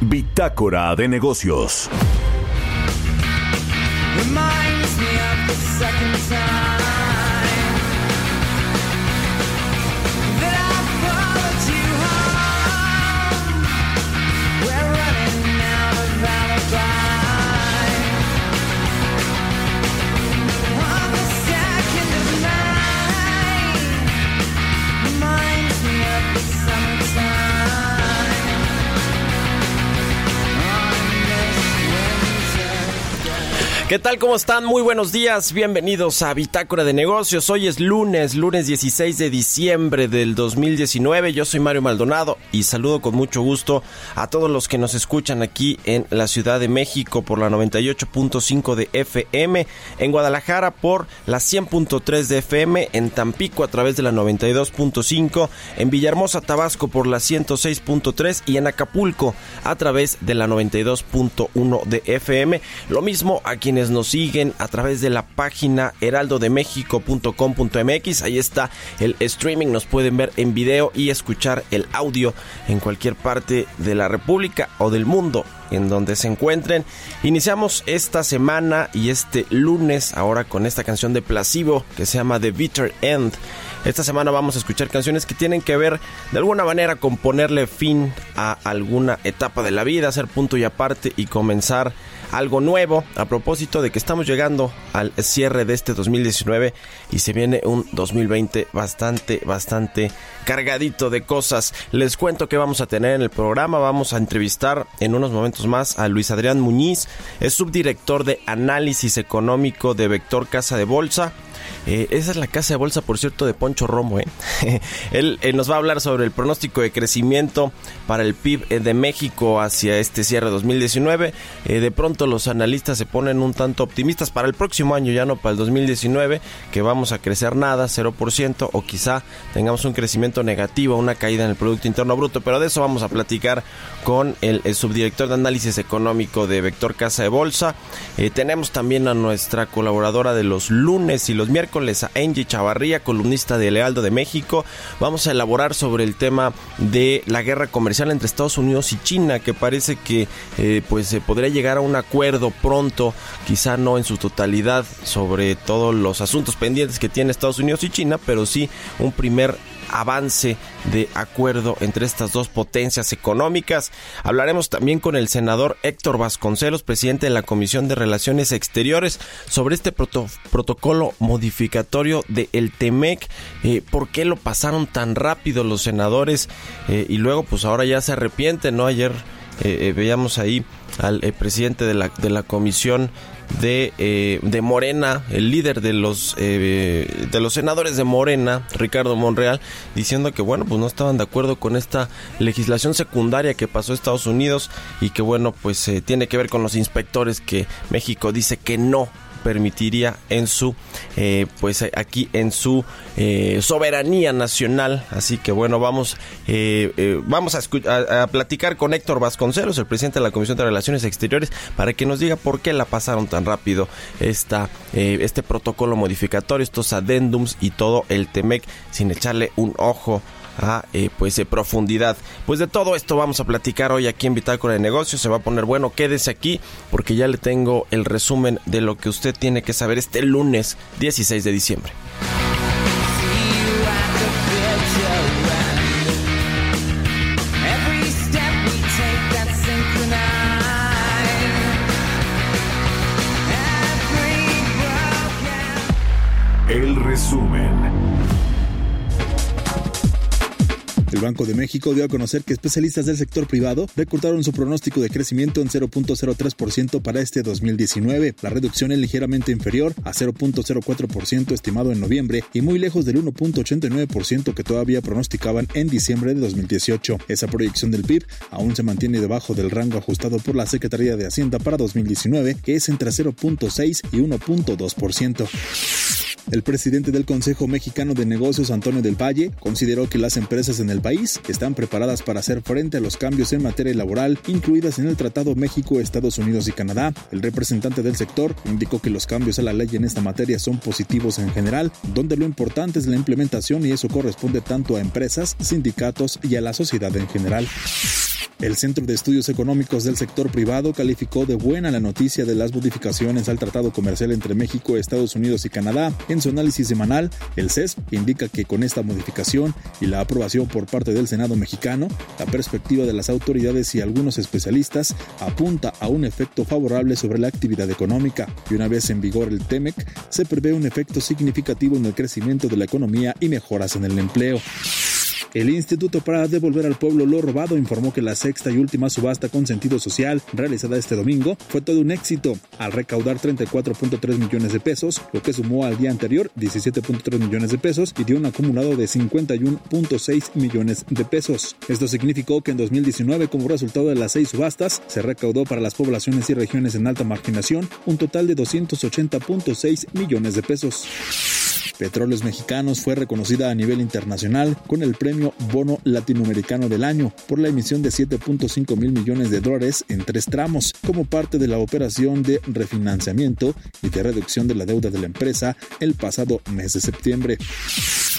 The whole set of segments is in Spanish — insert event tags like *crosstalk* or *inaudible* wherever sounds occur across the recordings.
Bitácora de Negocios. ¿Qué tal? ¿Cómo están? Muy buenos días. Bienvenidos a Bitácora de Negocios. Hoy es lunes, lunes 16 de diciembre del 2019. Yo soy Mario Maldonado y saludo con mucho gusto a todos los que nos escuchan aquí en la Ciudad de México por la 98.5 de FM, en Guadalajara por la 100.3 de FM, en Tampico a través de la 92.5, en Villahermosa, Tabasco por la 106.3 y en Acapulco a través de la 92.1 de FM. Lo mismo a quienes nos siguen a través de la página heraldodemexico.com.mx. Ahí está el streaming, nos pueden ver en video y escuchar el audio en cualquier parte de la República o del mundo en donde se encuentren. Iniciamos esta semana y este lunes ahora con esta canción de Placebo que se llama The Bitter End. Esta semana vamos a escuchar canciones que tienen que ver de alguna manera con ponerle fin a alguna etapa de la vida, hacer punto y aparte y comenzar algo nuevo a propósito de que estamos llegando al cierre de este 2019 y se viene un 2020 bastante, bastante cargadito de cosas. Les cuento que vamos a tener en el programa, vamos a entrevistar en unos momentos más a Luis Adrián Muñiz, es subdirector de análisis económico de Vector Casa de Bolsa. Eh, esa es la casa de bolsa, por cierto, de Poncho Romo. ¿eh? *laughs* Él nos va a hablar sobre el pronóstico de crecimiento para el PIB eh, de México hacia este cierre 2019. Eh, de pronto los analistas se ponen un tanto optimistas para el próximo año, ya no para el 2019, que vamos a crecer nada, 0%, o quizá tengamos un crecimiento negativo, una caída en el Producto Interno Bruto. Pero de eso vamos a platicar con el, el subdirector de análisis económico de Vector Casa de Bolsa. Eh, tenemos también a nuestra colaboradora de los lunes y los miércoles, a Angie Chavarría, columnista de Lealdo de México. Vamos a elaborar sobre el tema de la guerra comercial entre Estados Unidos y China, que parece que eh, pues se podría llegar a un acuerdo pronto, quizá no en su totalidad sobre todos los asuntos pendientes que tiene Estados Unidos y China, pero sí un primer avance de acuerdo entre estas dos potencias económicas. Hablaremos también con el senador Héctor Vasconcelos, presidente de la Comisión de Relaciones Exteriores, sobre este proto- protocolo modificatorio de el TEMEC. Eh, ¿Por qué lo pasaron tan rápido los senadores? Eh, y luego, pues ahora ya se arrepienten, ¿no? Ayer eh, eh, veíamos ahí al presidente de la, de la comisión de, eh, de Morena, el líder de los eh, de los senadores de Morena, Ricardo Monreal, diciendo que bueno, pues no estaban de acuerdo con esta legislación secundaria que pasó a Estados Unidos y que bueno, pues eh, tiene que ver con los inspectores que México dice que no permitiría en su eh, pues eh, aquí en su eh, soberanía nacional. Así que bueno vamos eh, eh, vamos a, a platicar con Héctor Vasconcelos el presidente de la Comisión de Relaciones Exteriores para que nos diga por qué la pasaron tan rápido esta eh, este protocolo modificatorio estos adendums y todo el Temec sin echarle un ojo a eh, pues de profundidad. Pues de todo esto vamos a platicar hoy aquí en Bitácora de Negocios. Se va a poner bueno, quédese aquí porque ya le tengo el resumen de lo que usted tiene que saber este lunes 16 de diciembre. El Banco de México dio a conocer que especialistas del sector privado recortaron su pronóstico de crecimiento en 0.03% para este 2019. La reducción es ligeramente inferior a 0.04% estimado en noviembre y muy lejos del 1.89% que todavía pronosticaban en diciembre de 2018. Esa proyección del PIB aún se mantiene debajo del rango ajustado por la Secretaría de Hacienda para 2019, que es entre 0.6 y 1.2%. El presidente del Consejo Mexicano de Negocios, Antonio del Valle, consideró que las empresas en el país están preparadas para hacer frente a los cambios en materia laboral incluidas en el Tratado México, Estados Unidos y Canadá. El representante del sector indicó que los cambios a la ley en esta materia son positivos en general, donde lo importante es la implementación y eso corresponde tanto a empresas, sindicatos y a la sociedad en general. El Centro de Estudios Económicos del Sector Privado calificó de buena la noticia de las modificaciones al Tratado Comercial entre México, Estados Unidos y Canadá. En su análisis semanal, el CES indica que con esta modificación y la aprobación por parte del Senado mexicano, la perspectiva de las autoridades y algunos especialistas apunta a un efecto favorable sobre la actividad económica. Y una vez en vigor el TEMEC, se prevé un efecto significativo en el crecimiento de la economía y mejoras en el empleo. El Instituto para Devolver al Pueblo lo Robado informó que la sexta y última subasta con sentido social realizada este domingo fue todo un éxito al recaudar 34.3 millones de pesos, lo que sumó al día anterior 17.3 millones de pesos y dio un acumulado de 51.6 millones de pesos. Esto significó que en 2019, como resultado de las seis subastas, se recaudó para las poblaciones y regiones en alta marginación un total de 280.6 millones de pesos. Petróleos Mexicanos fue reconocida a nivel internacional con el premio Bono Latinoamericano del Año por la emisión de 7.5 mil millones de dólares en tres tramos como parte de la operación de refinanciamiento y de reducción de la deuda de la empresa el pasado mes de septiembre.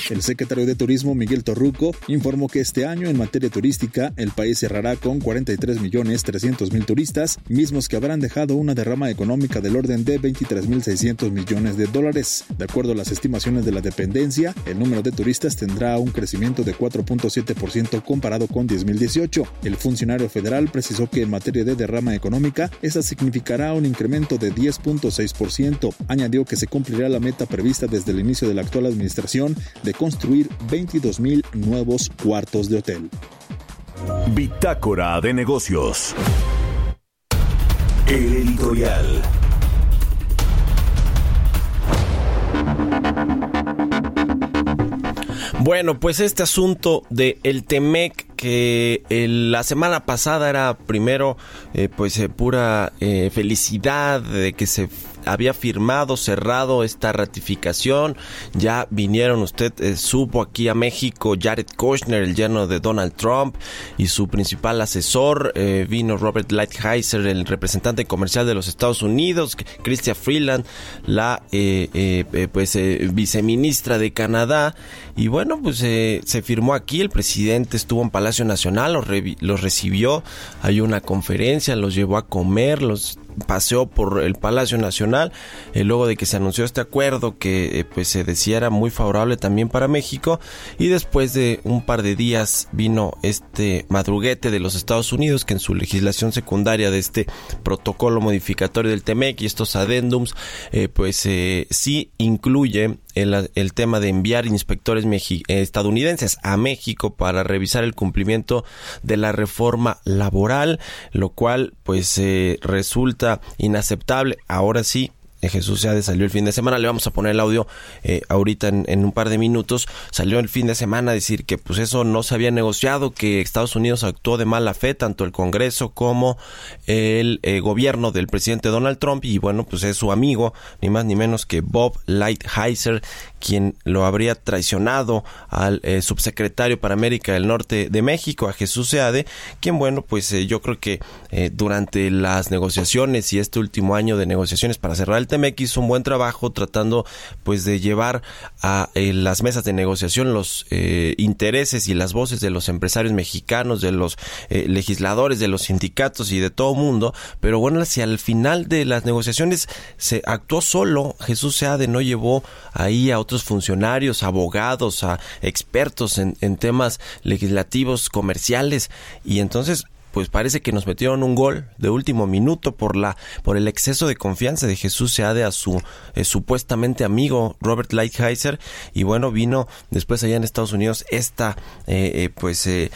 El secretario de Turismo Miguel Torruco informó que este año en materia turística el país cerrará con 43 millones 300 mil turistas, mismos que habrán dejado una derrama económica del orden de 23 mil 600 millones de dólares. De acuerdo a las estimaciones de la dependencia, el número de turistas tendrá un crecimiento de 4.7% comparado con 2018. El funcionario federal precisó que en materia de derrama económica, esa significará un incremento de 10.6%. Añadió que se cumplirá la meta prevista desde el inicio de la actual administración de construir 22 mil nuevos cuartos de hotel. Bitácora de negocios. El editorial. Bueno, pues este asunto de el Temec que la semana pasada era primero eh, pues eh, pura eh, felicidad de que se había firmado, cerrado esta ratificación. Ya vinieron, usted eh, supo aquí a México, Jared Kushner, el yerno de Donald Trump, y su principal asesor. Eh, vino Robert Lighthizer, el representante comercial de los Estados Unidos, Christian Freeland, la eh, pues viceministra de Canadá. Y bueno, pues se firmó aquí, el presidente estuvo en Palacio Nacional, los, los recibió, hay una conferencia, los llevó a comer, los paseó por el Palacio Nacional eh, luego de que se anunció este acuerdo que eh, pues se decía era muy favorable también para México y después de un par de días vino este madruguete de los Estados Unidos que en su legislación secundaria de este protocolo modificatorio del TEMEC y estos adendums eh, pues sí incluye el, tema de enviar inspectores estadounidenses a México para revisar el cumplimiento de la reforma laboral, lo cual pues resulta inaceptable. Ahora sí, Jesús ya salió el fin de semana, le vamos a poner el audio eh, ahorita en, un par de minutos, salió el fin de semana a decir que pues eso no se había negociado, que Estados Unidos actuó de mala fe, tanto el Congreso como el eh, gobierno del presidente Donald Trump. Y bueno pues es su amigo, ni más ni menos que Bob Lighthizer, quien lo habría traicionado al eh, subsecretario para América del Norte de México, a Jesús Seade, quien bueno pues yo creo que durante las negociaciones y este último año de negociaciones para cerrar el TMX hizo un buen trabajo tratando pues de llevar a eh, las mesas de negociación los eh, intereses y las voces de los empresarios mexicanos, de los eh, legisladores, de los sindicatos y de todo mundo, pero bueno, hacia el final de las negociaciones se actuó solo, Jesús Seade no llevó ahí a otros funcionarios, abogados, a expertos en temas legislativos, comerciales. Y entonces pues parece que nos metieron un gol de último minuto por la por el exceso de confianza de Jesús Seade a su eh, supuestamente amigo Robert Lighthizer. Y bueno vino después allá en Estados Unidos esta eh, eh, pues eh,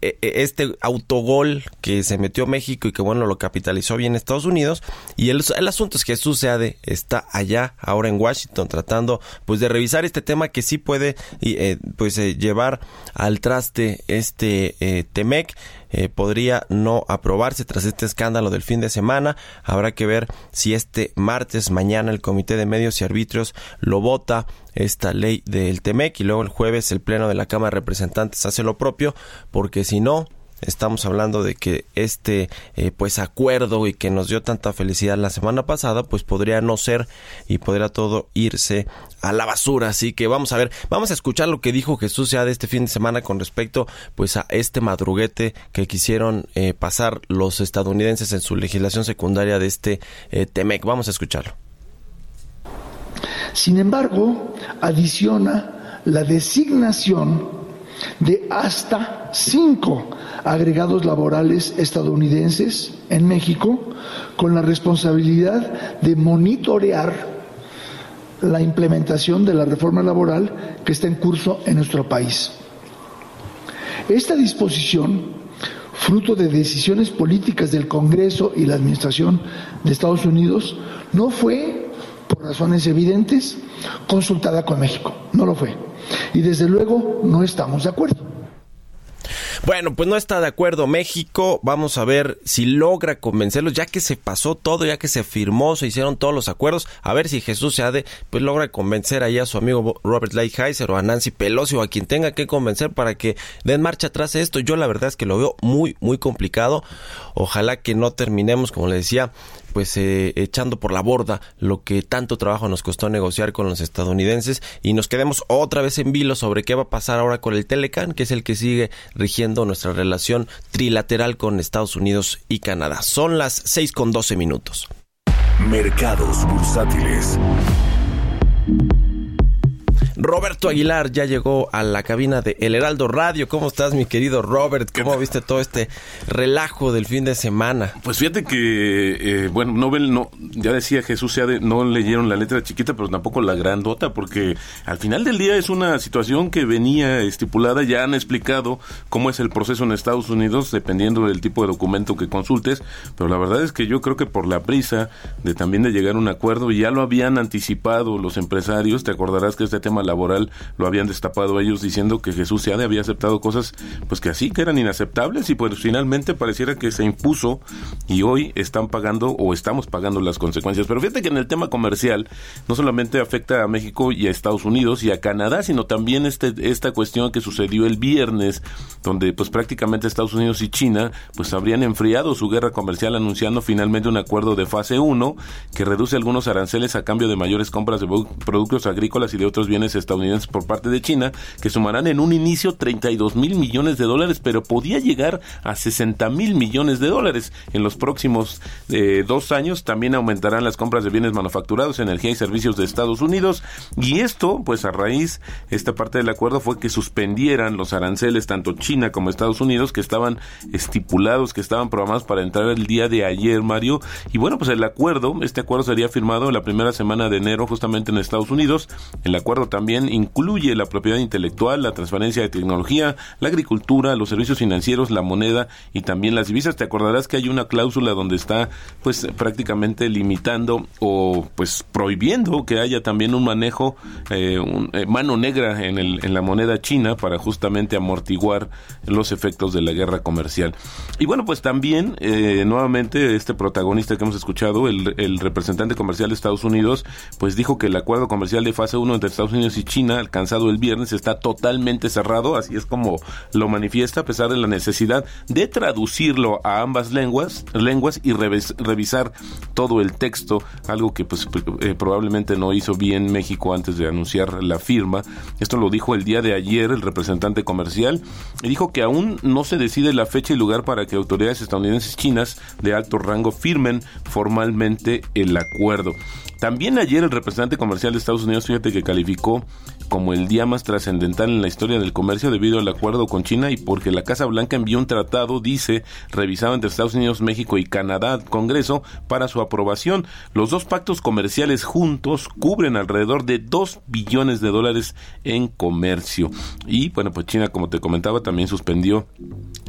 eh, este autogol que se metió México y que bueno lo capitalizó bien Estados Unidos. Y el, el asunto es que Jesús Seade está allá ahora en Washington tratando pues de revisar este tema que sí puede eh, pues eh, llevar al traste este Temec eh, podría no aprobarse tras este escándalo del fin de semana. Habrá que ver si este martes, mañana, el Comité de Medios y Arbitrios lo vota esta ley del TEMEC y luego el jueves el Pleno de la Cámara de Representantes hace lo propio, porque si no, estamos hablando de que este eh, pues acuerdo y que nos dio tanta felicidad la semana pasada pues podría no ser y podría todo irse a la basura. Así que vamos a ver vamos a escuchar lo que dijo Jesús ya de este fin de semana con respecto pues a este madruguete que quisieron eh, pasar los estadounidenses en su legislación secundaria de este eh, Temec. Vamos a escucharlo. Sin embargo, adiciona la designación de hasta cinco agregados laborales estadounidenses en México con la responsabilidad de monitorear la implementación de la reforma laboral que está en curso en nuestro país. Esta disposición, fruto de decisiones políticas del Congreso y la Administración de Estados Unidos, no fue, por razones evidentes, consultada con México. No lo fue. Y desde luego no estamos de acuerdo. Bueno, pues no está de acuerdo México. Vamos a ver si logra convencerlos, ya que se pasó todo, ya que se firmó, se hicieron todos los acuerdos. A ver si Jesús Seade pues logra convencer ahí a su amigo Robert Lighthizer o a Nancy Pelosi o a quien tenga que convencer para que den marcha atrás esto. Yo la verdad es que lo veo muy, muy complicado. Ojalá que no terminemos, como le decía, pues eh, echando por la borda lo que tanto trabajo nos costó negociar con los estadounidenses y nos quedemos otra vez en vilo sobre qué va a pasar ahora con el Telecan, que es el que sigue rigiendo nuestra relación trilateral con Estados Unidos y Canadá. Son las 6 con 12 minutos. Mercados bursátiles. Roberto Aguilar ya llegó a la cabina de El Heraldo Radio. ¿Cómo estás, mi querido Robert? ¿Cómo viste todo este relajo del fin de semana? Pues fíjate que, eh, bueno, Nobel, no, ya decía Jesús Seade, no leyeron la letra chiquita, pero tampoco la grandota, porque al final del día es una situación que venía estipulada, ya han explicado cómo es el proceso en Estados Unidos, dependiendo del tipo de documento que consultes, pero la verdad es que yo creo que por la prisa de también de llegar a un acuerdo, ya lo habían anticipado los empresarios, te acordarás que este tema laboral lo habían destapado ellos diciendo que Jesús Seade había aceptado cosas pues que así que eran inaceptables y pues finalmente pareciera que se impuso y hoy están pagando o estamos pagando las consecuencias. Pero fíjate que en el tema comercial no solamente afecta a México y a Estados Unidos y a Canadá, sino también este, esta cuestión que sucedió el viernes, donde pues prácticamente Estados Unidos y China pues habrían enfriado su guerra comercial anunciando finalmente un acuerdo de fase 1 que reduce algunos aranceles a cambio de mayores compras de productos agrícolas y de otros bienes estadounidenses por parte de China, que sumarán en un inicio 32 mil millones de dólares, pero podía llegar a 60 mil millones de dólares. En los próximos eh, dos años también aumentarán las compras de bienes manufacturados, energía y servicios de Estados Unidos. Y esto, pues a raíz, esta parte del acuerdo fue que suspendieran los aranceles, tanto China como Estados Unidos, que estaban estipulados, que estaban programados para entrar el día de ayer, Mario. Y bueno, pues el acuerdo, este acuerdo sería firmado la primera semana de enero justamente en Estados Unidos. El acuerdo también incluye la propiedad intelectual, la transferencia de tecnología, la agricultura, los servicios financieros, la moneda y también las divisas. Te acordarás que hay una cláusula donde está pues prácticamente limitando o pues prohibiendo que haya también un manejo, eh, un, eh, mano negra en, el, en la moneda china para justamente amortiguar los efectos de la guerra comercial. Y bueno, pues también eh, nuevamente este protagonista que hemos escuchado, el, el representante comercial de Estados Unidos, pues dijo que el acuerdo comercial de fase 1 entre Estados Unidos y China alcanzado el viernes está totalmente cerrado, así es como lo manifiesta a pesar de la necesidad de traducirlo a ambas lenguas, lenguas y revis, revisar todo el texto, algo que pues eh, probablemente no hizo bien México antes de anunciar la firma. Esto lo dijo el día de ayer el representante comercial y dijo que aún no se decide la fecha y lugar para que autoridades estadounidenses chinas de alto rango firmen formalmente el acuerdo. También ayer el representante comercial de Estados Unidos, fíjate que calificó como el día más trascendental en la historia del comercio debido al acuerdo con China y porque la Casa Blanca envió un tratado, dice, revisado entre Estados Unidos, México y Canadá al Congreso para su aprobación. Los dos pactos comerciales juntos cubren alrededor de 2 billones de dólares en comercio. Y bueno, pues China, como te comentaba, también suspendió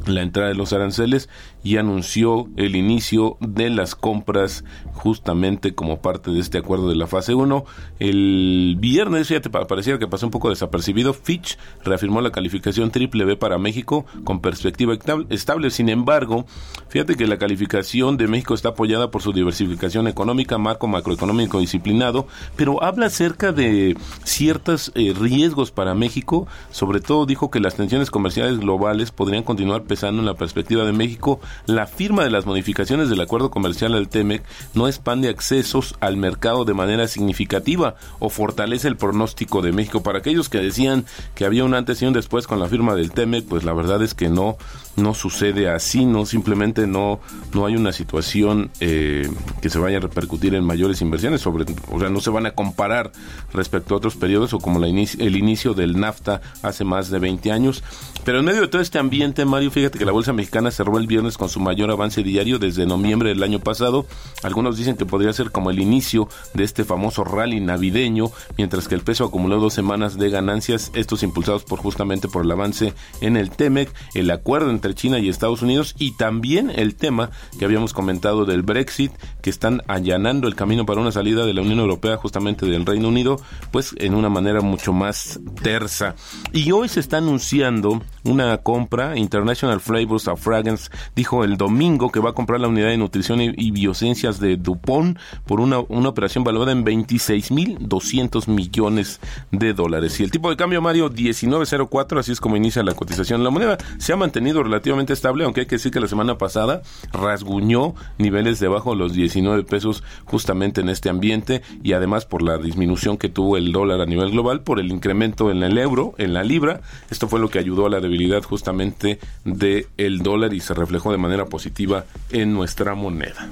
la entrada de los aranceles y anunció el inicio de las compras justamente como parte de este acuerdo de la fase 1. El viernes, fíjate, parecía que pasó un poco desapercibido, Fitch reafirmó la calificación triple B para México con perspectiva estable. Sin embargo, fíjate que la calificación de México está apoyada por su diversificación económica, marco macroeconómico disciplinado, pero habla acerca de ciertos eh, riesgos para México. Sobre todo dijo que las tensiones comerciales globales podrían continuar en la perspectiva de México. La firma de las modificaciones del acuerdo comercial al TEMEC no expande accesos al mercado de manera significativa o fortalece el pronóstico de México para aquellos que decían que había un antes y un después con la firma del TEMEC, pues la verdad es que no, no sucede así, no simplemente no, no hay una situación eh, que se vaya a repercutir en mayores inversiones, sobre, o sea, no se van a comparar respecto a otros periodos o como la el inicio del NAFTA hace más de 20 años. Pero en medio de todo este ambiente, Mario, fíjate que la Bolsa Mexicana cerró el viernes con su mayor avance diario desde noviembre del año pasado. Algunos dicen que podría ser como el inicio de este famoso rally navideño, mientras que el peso acumuló dos semanas de ganancias, estos impulsados por justamente por el avance en el TEMEC, el acuerdo entre China y Estados Unidos y también el tema que habíamos comentado del Brexit, que están allanando el camino para una salida de la Unión Europea justamente del Reino Unido, pues en una manera mucho más tersa. Y hoy se está anunciando una compra, International Flavors of Fragrance dijo el domingo que va a comprar la unidad de nutrición y, biociencias de Dupont por una, una operación valorada en 26.200 millones de dólares. Y el tipo de cambio, Mario, 19.04, así es como inicia la cotización. La moneda se ha mantenido relativamente estable, aunque hay que decir que la semana pasada rasguñó niveles debajo de los 19 pesos justamente en este ambiente y además por la disminución que tuvo el dólar a nivel global, por el incremento en el euro, en la libra. Esto fue lo que ayudó a la debilidad justamente del el dólar y se reflejó de manera positiva en nuestra moneda.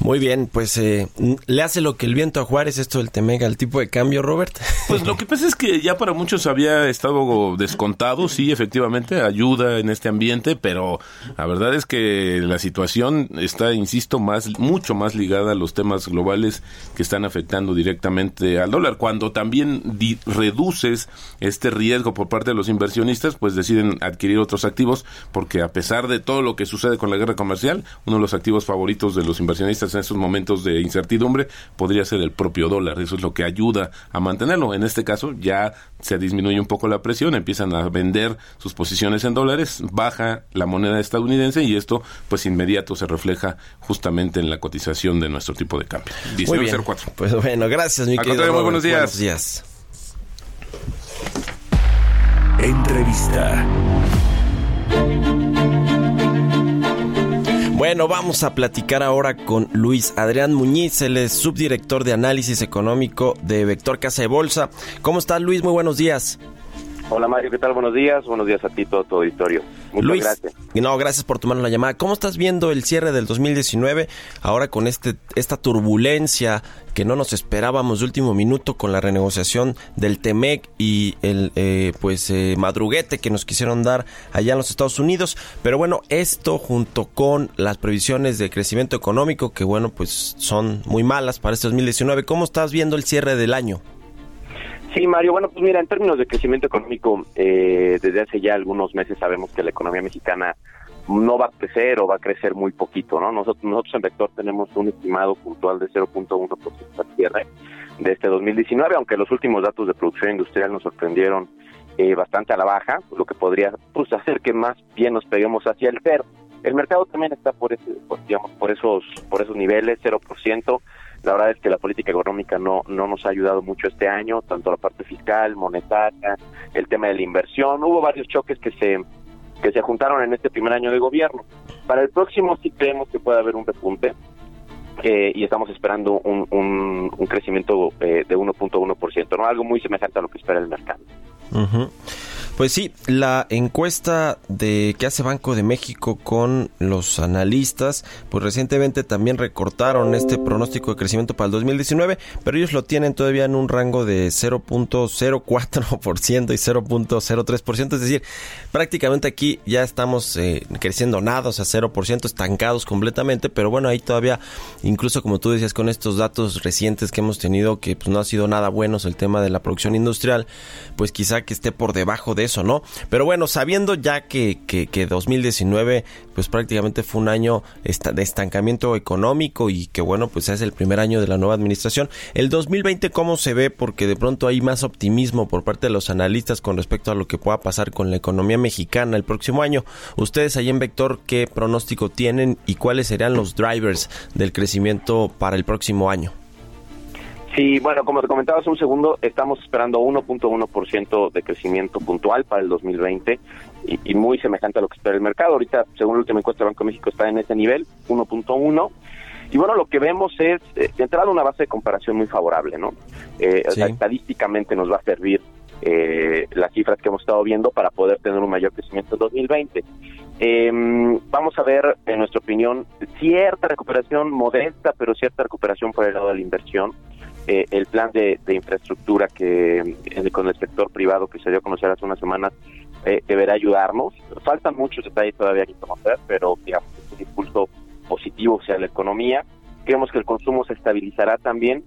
Muy bien, pues eh, le hace lo que el viento a Juárez esto del Temega, el tipo de cambio, Robert. Pues lo que pasa es que ya para muchos había estado descontado, sí, efectivamente, ayuda en este ambiente, pero la verdad es que la situación está, insisto, más, mucho más ligada a los temas globales que están afectando directamente al dólar. Cuando también reduces este riesgo por parte de los inversionistas, pues deciden adquirir otros activos, porque a pesar de todo lo que sucede con la guerra comercial, uno de los activos favoritos de los inversionistas en estos momentos de incertidumbre podría ser el propio dólar. Eso es lo que ayuda a mantenerlo. En este caso ya se disminuye un poco la presión, empiezan a vender sus posiciones en dólares, baja la moneda estadounidense y esto pues inmediato se refleja justamente en la cotización de nuestro tipo de cambio. Muy bien. Pues bueno, gracias mi querido. Muy buenos días. Buenos días. Entrevista. Bueno, vamos a platicar ahora con Luis Adrián Muñiz, él es subdirector de análisis económico de Vector Casa de Bolsa. ¿Cómo estás, Luis? Muy buenos días. Hola Mario, ¿qué tal? Buenos días. Buenos días a ti, todo tu auditorio. Muchas Luis, gracias. No, gracias por tomarnos la llamada. ¿Cómo estás viendo el cierre del 2019 ahora con este esta turbulencia que no nos esperábamos de último minuto con la renegociación del Temec y el eh, pues eh, madruguete que nos quisieron dar allá en los Estados Unidos? Pero bueno, esto junto con las previsiones de crecimiento económico que bueno, pues son muy malas para este 2019. ¿Cómo estás viendo el cierre del año? Sí, Mario. Bueno, pues mira, en términos de crecimiento económico, eh, desde hace ya algunos meses sabemos que la economía mexicana no va a crecer o va a crecer muy poquito, ¿no? Nosotros, nosotros en Vector tenemos un estimado puntual de 0.1% al cierre de este 2019, aunque los últimos datos de producción industrial nos sorprendieron eh, bastante a la baja, lo que podría pues, hacer que más bien nos peguemos hacia el cero. El mercado también está por, ese, por, digamos, por esos por esos niveles, 0%. La verdad es que la política económica no, no nos ha ayudado mucho este año, tanto la parte fiscal, monetaria, el tema de la inversión. Hubo varios choques que se, que se juntaron en este primer año de gobierno. Para el próximo sí creemos que puede haber un repunte. Eh, y estamos esperando un, un, crecimiento eh, de 1.1%, ¿no? algo muy semejante a lo que espera el mercado. Pues sí, la encuesta de que hace Banco de México con los analistas, pues recientemente también recortaron este pronóstico de crecimiento para el 2019, pero ellos lo tienen todavía en un rango de 0.04% y 0.03%, es decir, prácticamente aquí ya estamos eh, creciendo nada, o sea, 0%, estancados completamente, pero bueno, ahí todavía, incluso como tú decías, con estos datos recientes que hemos tenido, que pues no ha sido nada buenos el tema de la producción industrial, pues quizá que esté por debajo de eso, ¿no? Pero bueno, sabiendo ya que, que, 2019 pues prácticamente fue un año de estancamiento económico y que bueno, pues es el primer año de la nueva administración. El 2020, ¿cómo se ve? Porque de pronto hay más optimismo por parte de los analistas con respecto a lo que pueda pasar con la economía mexicana el próximo año. Ustedes ahí en Vector, ¿qué pronóstico tienen y cuáles serían los drivers del crecimiento para el próximo año? Sí, bueno, como te comentaba hace un segundo, estamos esperando 1.1% de crecimiento puntual para el 2020 y, muy semejante a lo que espera el mercado. Ahorita, según el último encuesta del Banco de México, está en ese nivel, 1.1. Y bueno, lo que vemos es, eh, de entrada, una base de comparación muy favorable, ¿no? Eh, estadísticamente nos va a servir eh, las cifras que hemos estado viendo para poder tener un mayor crecimiento en 2020. Em, vamos a ver, en nuestra opinión, cierta recuperación modesta, pero cierta recuperación por el lado de la inversión. Eh, el plan de, infraestructura que eh, con el sector privado que se dio a conocer hace unas semanas eh, deberá ayudarnos. Faltan muchos detalles todavía que conocer, pero digamos es un impulso positivo hacia la economía. Creemos que el consumo se estabilizará también.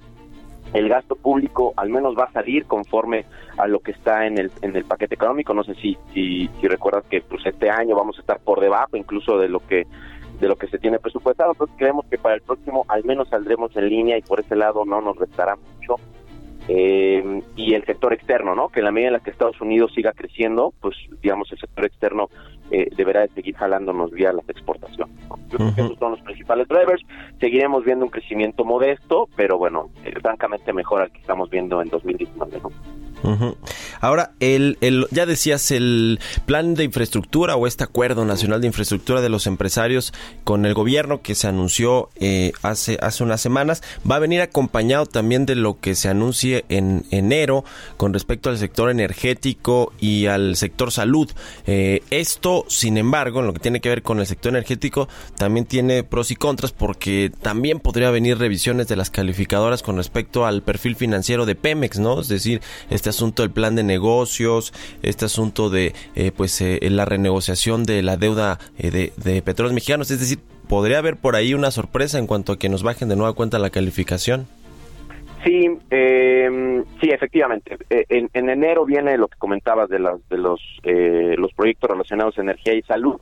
El gasto público al menos va a salir conforme a lo que está en el en el paquete económico. No sé si si, si recuerdas que pues este año vamos a estar por debajo incluso de lo que de lo que se tiene presupuestado. Entonces creemos que para el próximo al menos saldremos en línea y por ese lado no nos restará mucho. Eh, y el sector externo, ¿no? Que en la medida en la que Estados Unidos siga creciendo, pues digamos el sector externo eh, deberá de seguir jalándonos vía las exportaciones. Yo creo que esos son los principales drivers. Seguiremos viendo un crecimiento modesto, pero bueno, eh, francamente mejor al que estamos viendo en 2019, ¿no? Ahora, el, el, ya decías, el plan de infraestructura o este acuerdo nacional de infraestructura de los empresarios con el gobierno que se anunció eh, hace, hace unas semanas, va a venir acompañado también de lo que se anuncie en enero con respecto al sector energético y al sector salud. Eh, esto, sin embargo, en lo que tiene que ver con el sector energético, también tiene pros y contras porque también podría venir revisiones de las calificadoras con respecto al perfil financiero de Pemex, ¿no? Es decir, este asunto del plan de negocios, este asunto de eh, pues eh, la renegociación de la deuda eh, de, de petróleos mexicanos, es decir, podría haber por ahí una sorpresa en cuanto a que nos bajen de nueva cuenta la calificación. Sí, eh, sí, efectivamente. En, en, enero viene lo que comentabas de, las, de los, eh, los proyectos relacionados a energía y salud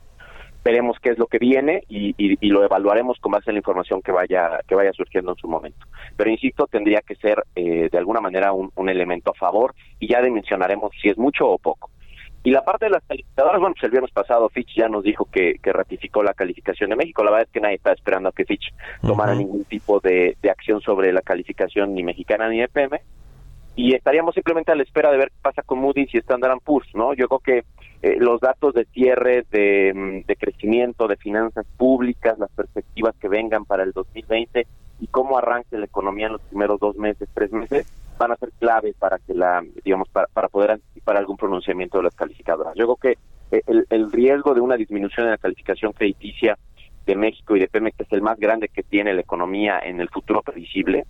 veremos qué es lo que viene y, lo evaluaremos con base en la información que vaya que vaya surgiendo en su momento. Pero insisto, tendría que ser eh, de alguna manera un, elemento a favor y ya dimensionaremos si es mucho o poco. Y la parte de las calificadoras, bueno, pues el viernes pasado Fitch ya nos dijo que, ratificó la calificación de México. La verdad es que nadie está esperando a que Fitch tomara ningún tipo de, de acción sobre la calificación ni mexicana ni de PM y estaríamos simplemente a la espera de ver qué pasa con Moody's y Standard Poor's, ¿no? Yo creo que eh, los datos de cierre, mm, de, crecimiento, de finanzas públicas, las perspectivas que vengan para el 2020 y cómo arranque la economía en los primeros dos meses, tres meses, van a ser clave para que la, digamos, para, para poder anticipar algún pronunciamiento de las calificadoras. Yo creo que eh, el, el riesgo de una disminución en la calificación crediticia de México y de Pemex es el más grande que tiene la economía en el futuro previsible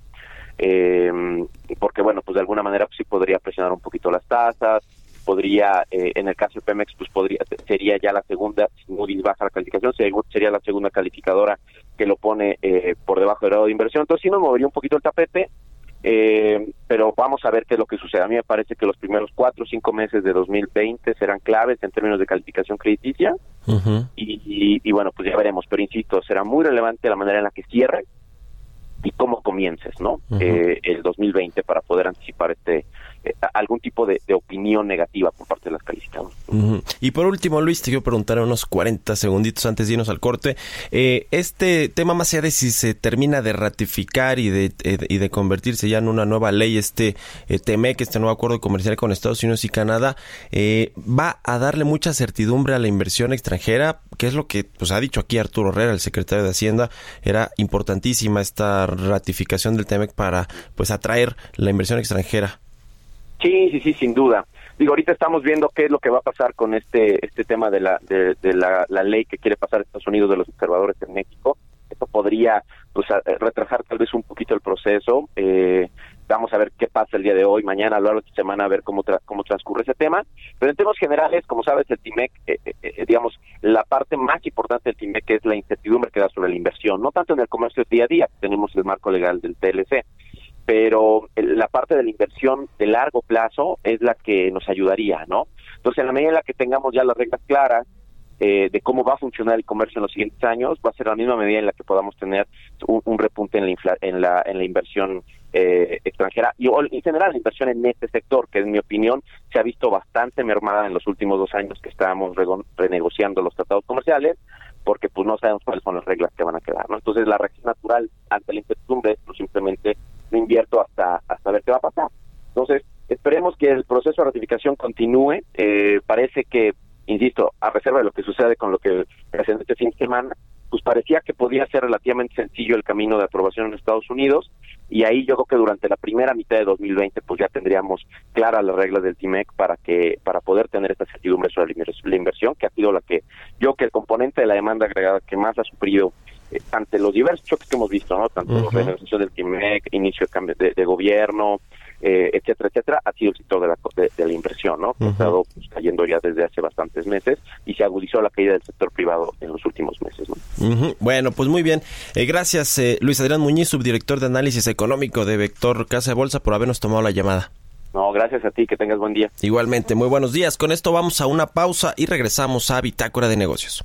eh, porque bueno, pues de alguna manera pues sí podría presionar un poquito las tasas, podría, eh, en el caso de Pemex, pues podría, sería ya la segunda, si Moody's baja la calificación, sería la segunda calificadora que lo pone eh, por debajo del grado de inversión, entonces sí nos movería un poquito el tapete, eh, pero vamos a ver qué es lo que sucede. A mí me parece que los primeros cuatro o cinco meses de 2020 serán claves en términos de calificación crediticia. Y, y, bueno, pues ya veremos, pero insisto, será muy relevante la manera en la que cierre y cómo comiences, ¿no? eh, el 2020 para poder anticipar este eh, algún tipo de, opinión negativa por parte de las calificadoras. Y por último, Luis, te quiero preguntar unos 40 segunditos antes de irnos al corte. Eh, este tema, más allá de si se termina de ratificar y de, eh, y de convertirse ya en una nueva ley, este TEMEC, este nuevo acuerdo comercial con Estados Unidos y Canadá, va a darle mucha certidumbre a la inversión extranjera, que es lo que pues, ha dicho aquí Arturo Herrera, el secretario de Hacienda. Era importantísima esta ratificación del TEMEC para pues atraer la inversión extranjera. Sí, sí, sí, sin duda. digo, ahorita estamos viendo qué es lo que va a pasar con este este tema de la de, la, la, ley que quiere pasar Estados Unidos de los observadores en México. Esto podría pues retrasar tal vez un poquito el proceso. Eh, vamos a ver qué pasa el día de hoy, mañana, a lo largo de esta semana, a ver cómo cómo transcurre ese tema. Pero en términos generales, como sabes, el TIMEC, eh, eh, eh, digamos, la parte más importante del TIMEC es la incertidumbre que da sobre la inversión, no tanto en el comercio día a día, tenemos el marco legal del TLC, pero la parte de la inversión de largo plazo es la que nos ayudaría, ¿no? Entonces, en la medida en la que tengamos ya las reglas claras, eh, de cómo va a funcionar el comercio en los siguientes años, va a ser la misma medida en la que podamos tener un, repunte en la, en la, en la inversión eh, extranjera y en general la inversión en este sector, que en mi opinión se ha visto bastante mermada en los últimos dos años que estábamos renegociando los tratados comerciales, porque pues no sabemos cuáles son las reglas que van a quedar, ¿no? Entonces la reacción natural ante la incertidumbre es pues, simplemente no invierto hasta, hasta ver qué va a pasar. Entonces, esperemos que el proceso de ratificación continúe. Eh, parece que insisto, a reserva de lo que sucede con lo que presenta este fin de semana, pues parecía que podía ser relativamente sencillo el camino de aprobación en Estados Unidos y ahí yo creo que durante la primera mitad de 2020 pues ya tendríamos claras las reglas del TIMEC para que para poder tener esta certidumbre sobre la inversión que ha sido la que yo que el componente de la demanda agregada que más ha sufrido eh, ante los diversos choques que hemos visto, ¿no? Tanto la renegociación del TIMEC, inicio de cambio de gobierno, eh, etcétera, etcétera, ha sido el sector de la, de, la inversión, ¿no? Que ha estado pues, cayendo ya desde hace bastantes meses y se agudizó la caída del sector privado en los últimos meses, ¿no? Bueno, pues muy bien. Eh, gracias, eh, Luis Adrián Muñiz, subdirector de análisis económico de Vector Casa de Bolsa, por habernos tomado la llamada. No, gracias a ti, que tengas buen día. Igualmente, muy buenos días. Con esto vamos a una pausa y regresamos a Bitácora de Negocios.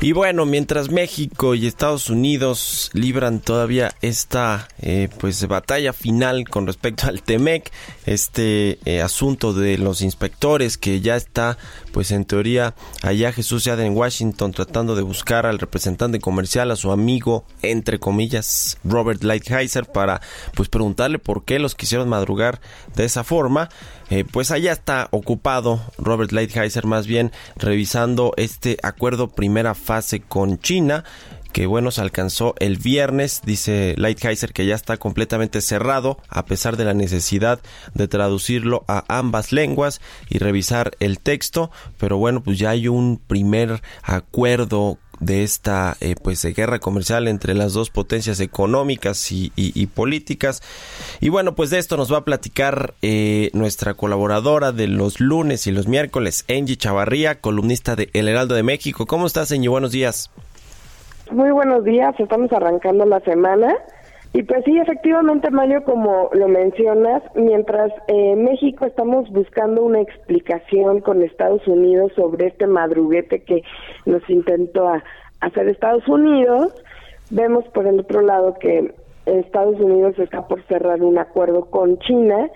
Y bueno, mientras México y Estados Unidos libran todavía esta eh, pues batalla final con respecto al Temec, este eh, asunto de los inspectores que ya está pues en teoría allá Jesús ya en Washington tratando de buscar al representante comercial, a su amigo entre comillas Robert Lighthizer para pues preguntarle por qué los quisieron madrugar de esa forma. Eh, pues allá está ocupado Robert Lighthizer más bien revisando este acuerdo primera fase con China que bueno se alcanzó el viernes dice Lighthizer que ya está completamente cerrado a pesar de la necesidad de traducirlo a ambas lenguas y revisar el texto. Pero bueno pues ya hay un primer acuerdo de esta eh, pues guerra comercial entre las dos potencias económicas y, políticas. Y bueno pues de esto nos va a platicar eh, nuestra colaboradora de los lunes y los miércoles Angie Chavarría columnista de El Heraldo de México. ¿cómo estás Angie? buenos días muy buenos días estamos arrancando la semana. Y pues sí, efectivamente, Mario, como lo mencionas, mientras eh, México estamos buscando una explicación con Estados Unidos sobre este madruguete que nos intentó hacer Estados Unidos, vemos por el otro lado que Estados Unidos está por cerrar un acuerdo con China,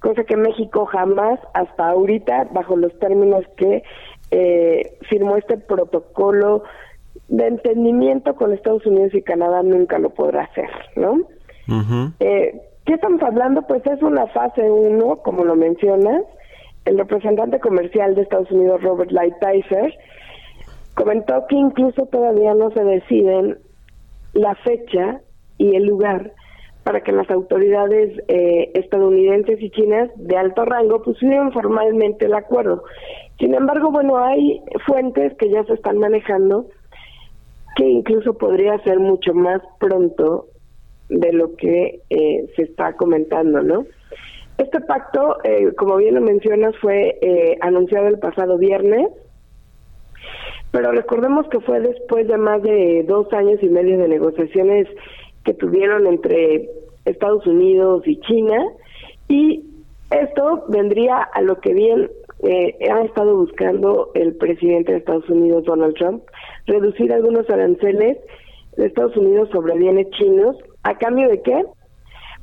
cosa que México jamás, hasta ahorita, bajo los términos que eh, firmó este protocolo de entendimiento con Estados Unidos y Canadá nunca lo podrá hacer, ¿no? eh, ¿Qué estamos hablando? Pues es una fase 1, como lo mencionas. El representante comercial de Estados Unidos, Robert Lighthizer, comentó que incluso todavía no se deciden la fecha y el lugar para que las autoridades eh, estadounidenses y chinas de alto rango pusieran formalmente el acuerdo. Sin embargo, bueno, hay fuentes que ya se están manejando que incluso podría ser mucho más pronto de lo que eh, se está comentando, ¿no? Este pacto, eh, como bien lo mencionas, fue eh, anunciado el pasado viernes, pero recordemos que fue después de más de dos años y medio de negociaciones que tuvieron entre Estados Unidos y China, y esto vendría a lo que bien ha estado buscando el presidente de Estados Unidos, Donald Trump, reducir algunos aranceles de Estados Unidos sobre bienes chinos, ¿a cambio de qué?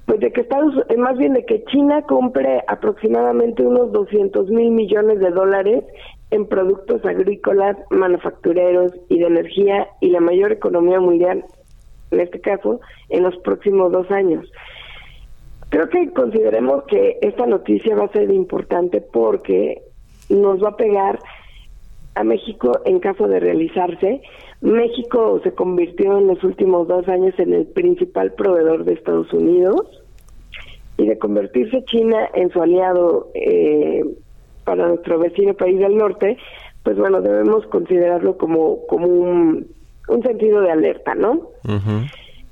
Pues de que Estados, eh, más bien de que China compre aproximadamente unos 200 mil millones de dólares en productos agrícolas, manufactureros y de energía y la mayor economía mundial en este caso, en los próximos dos años. Creo que consideremos que esta noticia va a ser importante porque nos va a pegar a México en caso de realizarse. México se convirtió en los últimos dos años en el principal proveedor de Estados Unidos y de convertirse China en su aliado eh, para nuestro vecino país del norte, pues bueno, debemos considerarlo como, como un, sentido de alerta, ¿no?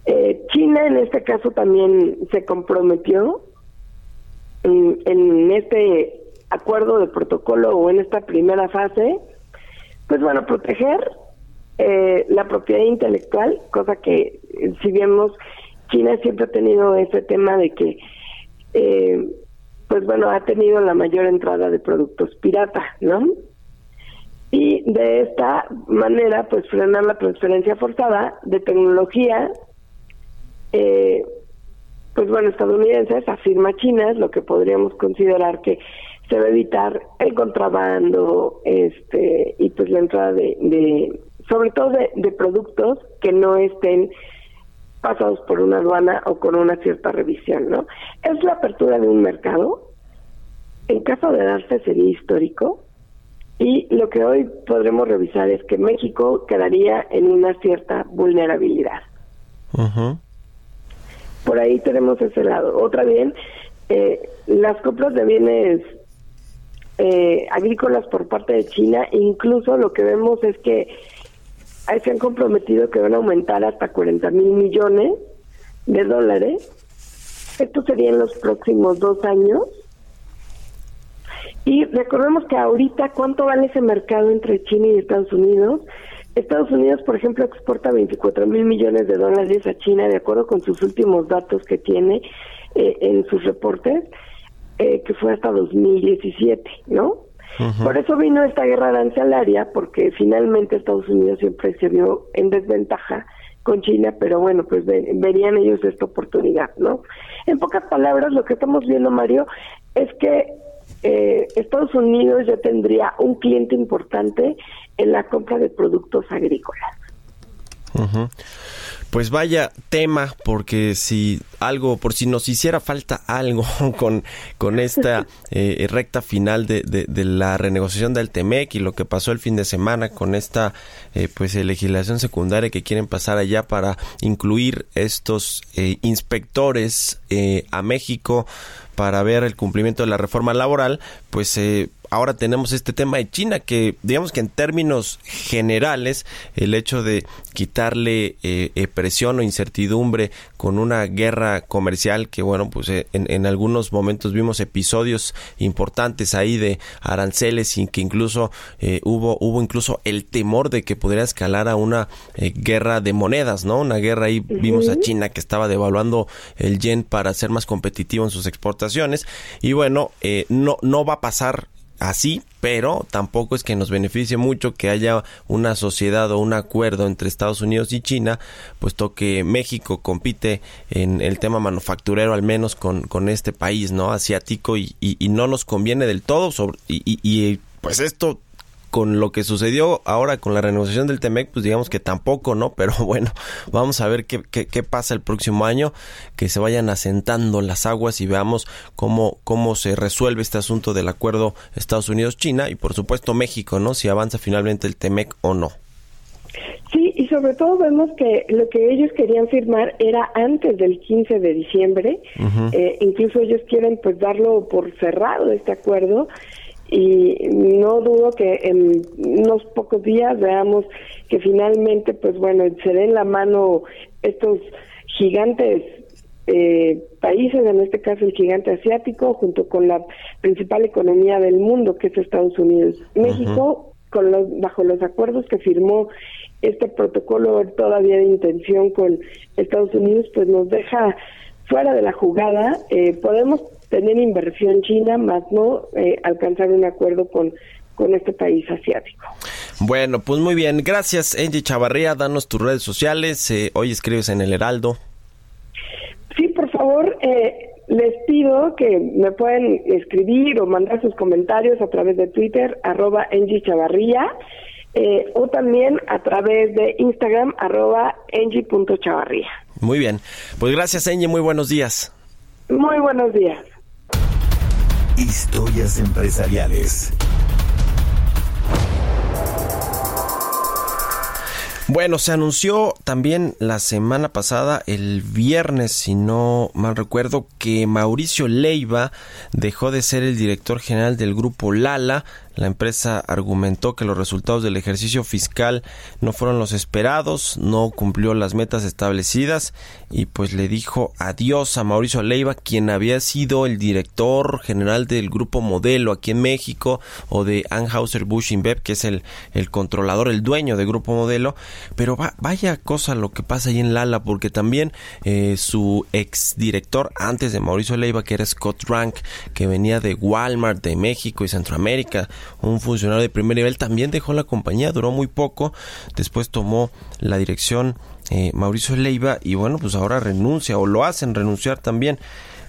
Eh, China en este caso también se comprometió en, en, este acuerdo de protocolo o en esta primera fase, pues bueno, proteger eh, la propiedad intelectual, cosa que si vemos, China siempre ha tenido ese tema de que eh, pues bueno, ha tenido la mayor entrada de productos pirata, ¿no? Y de esta manera, pues frenar la transferencia forzada de tecnología, eh, pues bueno, estadounidenses, afirma China, lo que podríamos considerar que se va a evitar el contrabando, este, y pues la entrada de, de sobre todo de, de productos que no estén pasados por una aduana o con una cierta revisión, ¿no? Es la apertura de un mercado. En caso de darse sería histórico. Y lo que hoy podremos revisar es que México quedaría en una cierta vulnerabilidad. Por ahí tenemos ese lado. Otra bien, eh, las compras de bienes eh, agrícolas por parte de China, incluso lo que vemos es que ahí se han comprometido que van a aumentar hasta 40 mil millones de dólares. Esto sería en los próximos dos años. Y recordemos que ahorita, ¿cuánto vale ese mercado entre China y Estados Unidos? Estados Unidos, por ejemplo, exporta 24 mil millones de dólares a China, de acuerdo con sus últimos datos que tiene eh, en sus reportes, eh, que fue hasta 2017, ¿no? Por eso vino esta guerra arancelaria, porque finalmente Estados Unidos siempre se vio en desventaja con China, pero bueno, pues verían ellos esta oportunidad, ¿no? En pocas palabras, lo que estamos viendo, Mario, es que eh, Estados Unidos ya tendría un cliente importante en la compra de productos agrícolas. Pues vaya tema, porque si algo, por si nos hiciera falta algo *laughs* con, con esta *laughs* eh, recta final de, de, la renegociación del TEMEC y lo que pasó el fin de semana con esta eh, pues legislación secundaria que quieren pasar allá para incluir estos eh, inspectores a México para ver el cumplimiento de la reforma laboral, pues eh, ahora tenemos este tema de China que digamos que en términos generales el hecho de quitarle eh, eh, presión o incertidumbre con una guerra comercial que bueno pues en, en, algunos momentos vimos episodios importantes ahí de aranceles y que incluso hubo hubo incluso el temor de que pudiera escalar a una guerra de monedas no una guerra ahí vimos a China que estaba devaluando el yen para ser más competitivo en sus exportaciones. Y bueno, eh, no, no va a pasar así, pero tampoco es que nos beneficie mucho que haya una sociedad o un acuerdo entre Estados Unidos y China, puesto que México compite en el tema manufacturero al menos con, con este país, ¿no? Asiático y, y, no nos conviene del todo sobre, y, y pues esto con lo que sucedió ahora con la renegociación del TEMEC, pues digamos que tampoco, ¿no? *laughs* Pero bueno, vamos a ver qué, qué, pasa el próximo año, que se vayan asentando las aguas y veamos cómo, cómo se resuelve este asunto del acuerdo Estados Unidos-China y por supuesto México, ¿no? Si avanza finalmente el TEMEC o no. Sí, y sobre todo vemos que lo que ellos querían firmar era antes del 15 de diciembre, eh, incluso ellos quieren pues darlo por cerrado este acuerdo y no dudo que en unos pocos días veamos que finalmente, pues bueno, se den la mano estos gigantes eh, países, en este caso el gigante asiático, junto con la principal economía del mundo, que es Estados Unidos. México, con los, bajo los acuerdos que firmó este protocolo todavía de intención con Estados Unidos, pues nos deja fuera de la jugada. Eh, podemos tener inversión china, más no eh, alcanzar un acuerdo con, con este país asiático. Bueno, pues muy bien. Gracias, Angie Chavarría. Danos tus redes sociales. Eh, hoy escribes en El Heraldo. Sí, por favor, eh, les pido que me pueden escribir o mandar sus comentarios a través de Twitter, arroba Angie Chavarría. eh, o también a través de Instagram arroba engie.chavarría. Muy bien. Pues gracias, Engie. Muy buenos días. Muy buenos días. Historias empresariales. Bueno, se anunció también la semana pasada, el viernes, si no mal recuerdo, que Mauricio Leiva dejó de ser el director general del grupo Lala la empresa argumentó que los resultados del ejercicio fiscal no fueron los esperados, no cumplió las metas establecidas y pues le dijo adiós a Mauricio Leiva, quien había sido el director general del grupo Modelo aquí en México o de Anheuser Busch InBev, que es el, el controlador, el dueño del grupo Modelo. Pero vaya cosa lo que pasa ahí en Lala, porque también eh, su ex director antes de Mauricio Leiva, que era Scott Rank, que venía de Walmart de México y Centroamérica, un funcionario de primer nivel, también dejó la compañía, duró muy poco, después tomó la dirección eh, Mauricio Leiva y bueno, pues ahora renuncia o lo hacen renunciar también.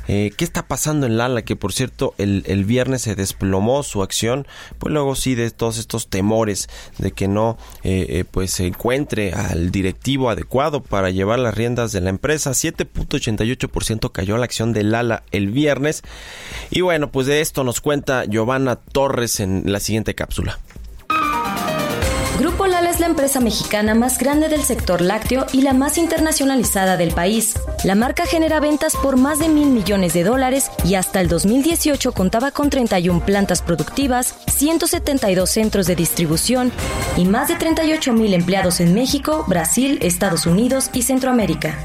Eh, ¿Qué está pasando en Lala? Que por cierto, el, el, viernes se desplomó su acción, pues luego sí de todos estos temores de que no eh, eh pues se encuentre al directivo adecuado para llevar las riendas de la empresa. 7.88% cayó la acción de Lala el viernes. Y bueno, pues de esto nos cuenta Giovanna Torres en la siguiente cápsula. Grupo es la empresa mexicana más grande del sector lácteo y la más internacionalizada del país. La marca genera ventas por más de mil millones de dólares y hasta el 2018 contaba con 31 plantas productivas, 172 centros de distribución y más de 38 mil empleados en México, Brasil, Estados Unidos y Centroamérica.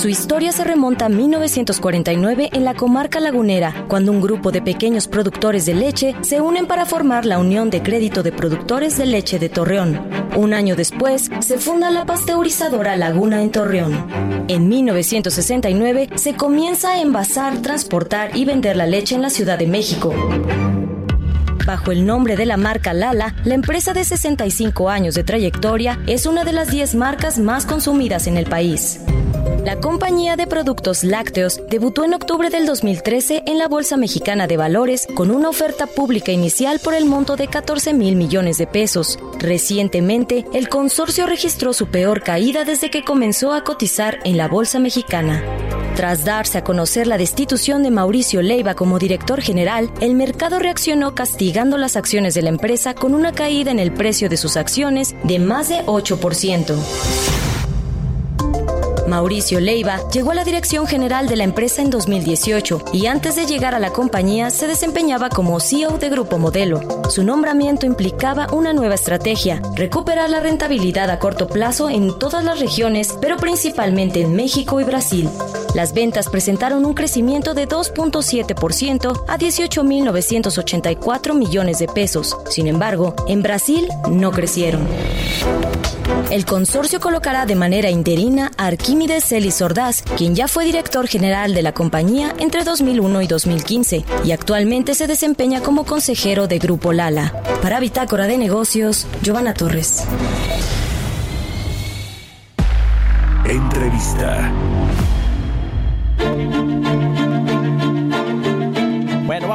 Su historia se remonta a 1949 en la comarca lagunera, cuando un grupo de pequeños productores de leche se unen para formar la Unión de Crédito de Productores de Leche de Torreón. Un año después, se funda la pasteurizadora Laguna en Torreón. En 1969 se comienza a envasar, transportar y vender la leche en la Ciudad de México. Bajo el nombre de la marca Lala, la empresa de 65 años de trayectoria es una de las 10 marcas más consumidas en el país. La compañía de productos lácteos debutó en octubre del 2013 en la Bolsa Mexicana de Valores con una oferta pública inicial por el monto de 14 mil millones de pesos. Recientemente, el consorcio registró su peor caída desde que comenzó a cotizar en la Bolsa Mexicana. Tras darse a conocer la destitución de Mauricio Leiva como director general, el mercado reaccionó castigando las acciones de la empresa con una caída en el precio de sus acciones de más de 8%. Mauricio Leiva llegó a la dirección general de la empresa en 2018 y antes de llegar a la compañía se desempeñaba como CEO de Grupo Modelo. Su nombramiento implicaba una nueva estrategia, recuperar la rentabilidad a corto plazo en todas las regiones, pero principalmente en México y Brasil. Las ventas presentaron un crecimiento de 2.7% a 18.984 millones de pesos. Sin embargo, en Brasil no crecieron. El consorcio colocará de manera interina a Arquímedes Celis Ordaz, quien ya fue director general de la compañía entre 2001 y 2015 y actualmente se desempeña como consejero de Grupo Lala. Para Bitácora de Negocios, Giovanna Torres. Entrevista.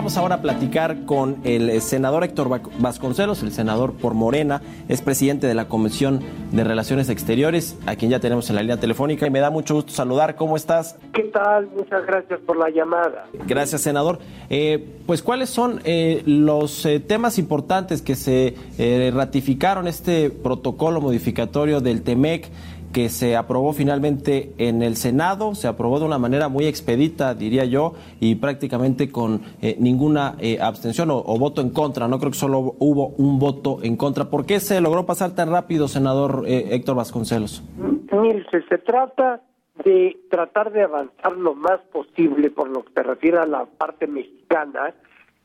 Vamos ahora a platicar con el senador Héctor Vasconcelos, el senador por Morena, es presidente de la Comisión de Relaciones Exteriores, a quien ya tenemos en la línea telefónica y me da mucho gusto saludar. ¿Cómo estás? ¿Qué tal? Muchas gracias por la llamada. Gracias, senador. Eh, pues, ¿cuáles son eh, los eh, temas importantes que se eh, ratificaron este protocolo modificatorio del TEMEC? Que se aprobó finalmente en el Senado, se aprobó de una manera muy expedita, diría yo, y prácticamente con eh, ninguna eh, abstención o, voto en contra. No creo que solo hubo un voto en contra. ¿Por qué se logró pasar tan rápido, senador eh, Héctor Vasconcelos? Mire, se trata de tratar de avanzar lo más posible por lo que se refiere a la parte mexicana,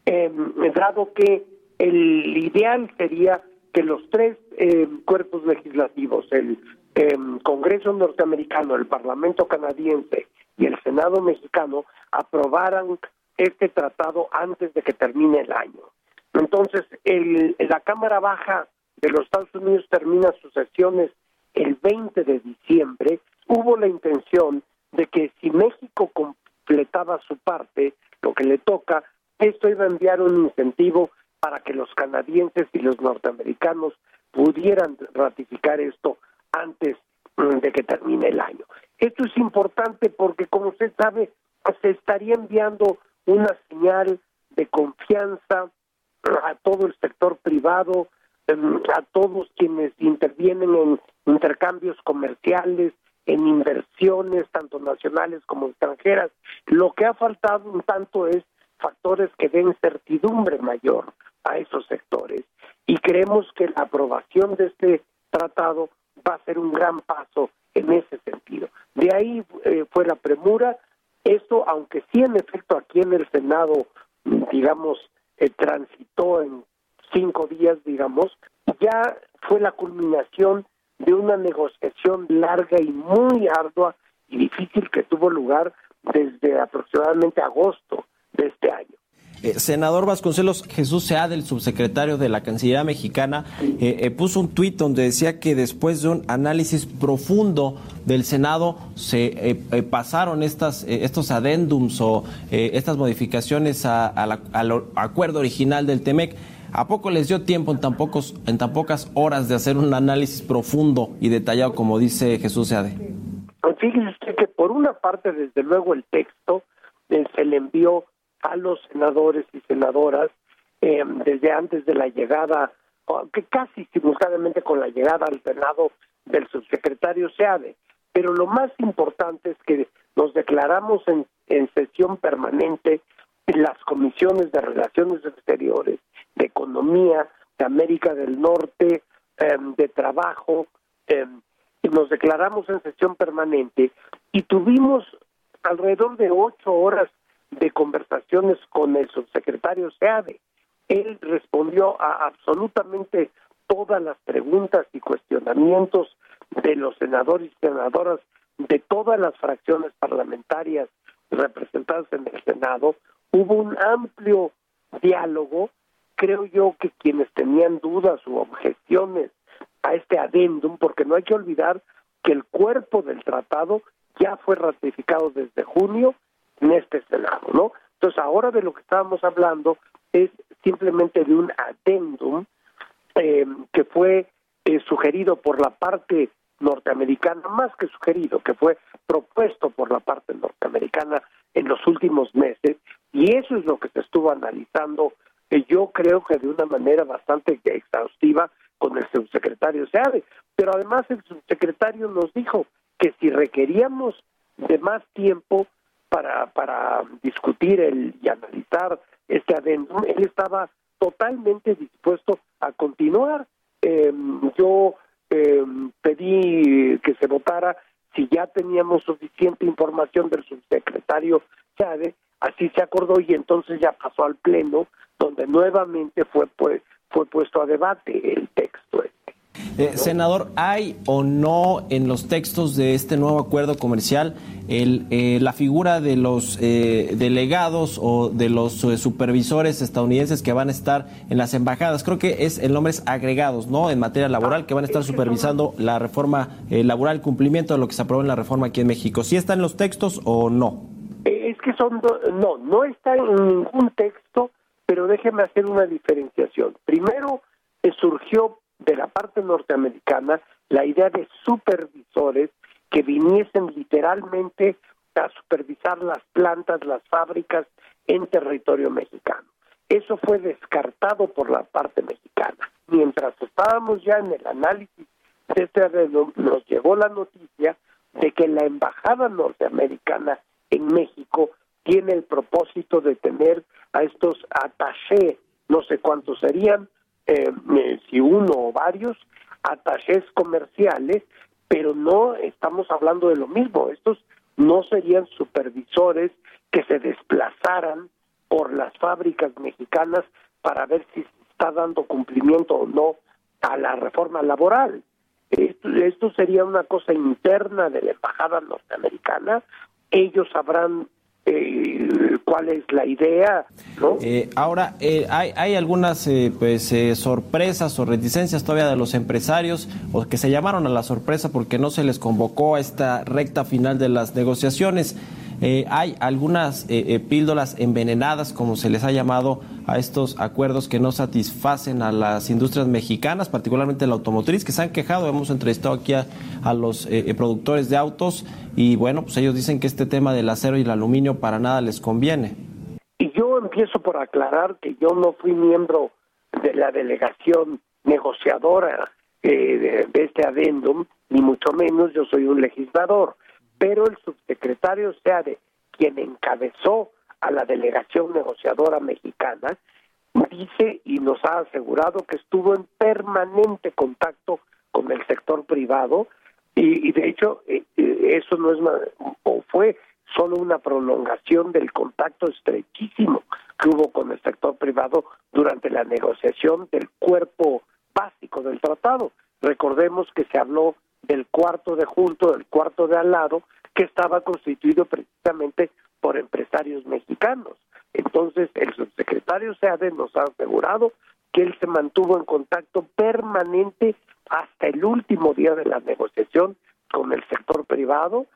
eh, dado que el ideal sería que los tres eh, cuerpos legislativos, el eh, Congreso norteamericano, el Parlamento canadiense y el Senado mexicano aprobaran este tratado antes de que termine el año. Entonces, el, la Cámara Baja de los Estados Unidos termina sus sesiones el 20 de diciembre. Hubo la intención de que si México completaba su parte, lo que le toca, esto iba a enviar un incentivo para que los canadienses y los norteamericanos pudieran ratificar esto antes mm, de que termine el año. Esto es importante porque, como usted sabe, se estaría enviando una señal de confianza a todo el sector privado, em, a todos quienes intervienen en intercambios comerciales, en inversiones, tanto nacionales como extranjeras. Lo que ha faltado un tanto es factores que den certidumbre mayor a esos sectores. Y creemos que la aprobación de este tratado va a ser un gran paso en ese sentido. De ahí eh, fue la premura. Esto, aunque sí en efecto aquí en el Senado, digamos, eh, transitó en cinco días, digamos, ya fue la culminación de una negociación larga y muy ardua y difícil que tuvo lugar desde aproximadamente agosto de este año. Eh, senador Vasconcelos, Jesús Seade, el subsecretario de la Cancillería mexicana, eh, eh, puso un tuit donde decía que después de un análisis profundo del Senado se pasaron estas, estos adendums o estas modificaciones al acuerdo original del TEMEC. ¿A poco les dio tiempo en tan, pocos, en tan pocas horas de hacer un análisis profundo y detallado, como dice Jesús Seade? Fíjese usted que por una parte, desde luego, el texto se le envió a los senadores y senadoras eh, desde antes de la llegada, que casi simultáneamente con la llegada al Senado del subsecretario Seade. Pero lo más importante es que nos declaramos en, sesión permanente en las comisiones de Relaciones Exteriores, de Economía, de América del Norte, em, de Trabajo, em, y nos declaramos en sesión permanente y tuvimos alrededor de ocho horas de conversaciones con el subsecretario Seade. Él respondió a absolutamente todas las preguntas y cuestionamientos de los senadores y senadoras de todas las fracciones parlamentarias representadas en el Senado. Hubo un amplio diálogo. Creo yo que quienes tenían dudas u objeciones a este adendum, porque no hay que olvidar que el cuerpo del tratado ya fue ratificado desde junio en este Senado, ¿no? Entonces, ahora de lo que estábamos hablando es simplemente de un adendum eh, que fue eh, sugerido por la parte norteamericana, más que sugerido, que fue propuesto por la parte norteamericana en los últimos meses, y eso es lo que se estuvo analizando, eh, yo creo que de una manera bastante exhaustiva con el subsecretario Seade, pero además el subsecretario nos dijo que si requeríamos de más tiempo, para, para discutir el, y analizar este adendum, él estaba totalmente dispuesto a continuar. Em, yo em, pedí que se votara si ya teníamos suficiente información del subsecretario Chávez, así se acordó y entonces ya pasó al pleno donde nuevamente fue pues, fue puesto a debate el texto eh, senador, ¿hay o no en los textos de este nuevo acuerdo comercial el, eh, la figura de los eh, delegados o de los supervisores estadounidenses que van a estar en las embajadas? Creo que es el nombre es agregados, ¿no? En materia laboral, que van a estar supervisando la reforma laboral, cumplimiento de lo que se aprobó en la reforma aquí en México. ¿Sí está en los textos o no? Es que son, no, no está en ningún texto, pero déjeme hacer una diferenciación. Primero, surgió de la parte norteamericana la idea de supervisores que viniesen literalmente a supervisar las plantas, las fábricas en territorio mexicano. Eso fue descartado por la parte mexicana. Mientras estábamos ya en el análisis de este nos llegó la noticia de que la embajada norteamericana en México tiene el propósito de tener a estos attachés, no sé cuántos serían, eh, si uno o varios, atachés comerciales, pero no estamos hablando de lo mismo. Estos no serían supervisores que se desplazaran por las fábricas mexicanas para ver si está dando cumplimiento o no a la reforma laboral. Esto, esto sería una cosa interna de la embajada norteamericana. Ellos sabrán eh, cuál es la idea. Eh, ahora, eh, hay, hay, algunas pues, sorpresas o reticencias todavía de los empresarios o que se llamaron a la sorpresa porque no se les convocó a esta recta final de las negociaciones. Eh, hay algunas eh, eh, píldoras envenenadas, como se les ha llamado a estos acuerdos que no satisfacen a las industrias mexicanas, particularmente la automotriz, que se han quejado. Hemos entrevistado aquí a, los productores de autos y bueno, pues ellos dicen que este tema del acero y el aluminio para nada les conviene. Y yo empiezo por aclarar que yo no fui miembro de la delegación negociadora de, de este adendum, ni mucho menos yo soy un legislador pero el subsecretario Seade, quien encabezó a la delegación negociadora mexicana, dice y nos ha asegurado que estuvo en permanente contacto con el sector privado y, de hecho eh, eh, eso no es o fue solo una prolongación del contacto estrechísimo que hubo con el sector privado durante la negociación del cuerpo básico del tratado. Recordemos que se habló del cuarto de junto, del cuarto de al lado, que estaba constituido precisamente por empresarios mexicanos. Entonces, el subsecretario Seade nos ha asegurado que él se mantuvo en contacto permanente hasta el último día de la negociación con el sector privado